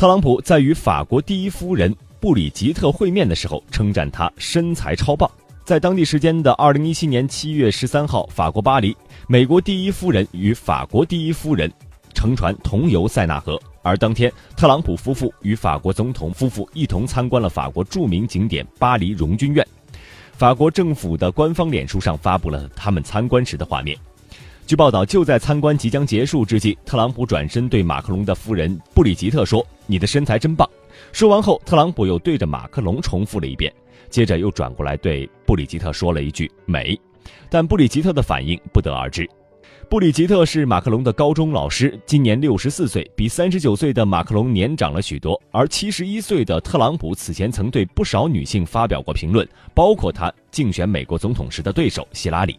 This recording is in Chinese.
特朗普在与法国第一夫人布里吉特会面的时候，称赞她身材超棒。在当地时间的二零一七年七月十三号，法国巴黎，美国第一夫人与法国第一夫人乘船同游塞纳河，而当天，特朗普夫妇与法国总统夫妇一同参观了法国著名景点巴黎荣军院。法国政府的官方脸书上发布了他们参观时的画面。据报道，就在参观即将结束之际，特朗普转身对马克龙的夫人布里吉特说：“你的身材真棒。”说完后，特朗普又对着马克龙重复了一遍，接着又转过来对布里吉特说了一句“美”，但布里吉特的反应不得而知。布里吉特是马克龙的高中老师，今年六十四岁，比三十九岁的马克龙年长了许多。而七十一岁的特朗普此前曾对不少女性发表过评论，包括他竞选美国总统时的对手希拉里。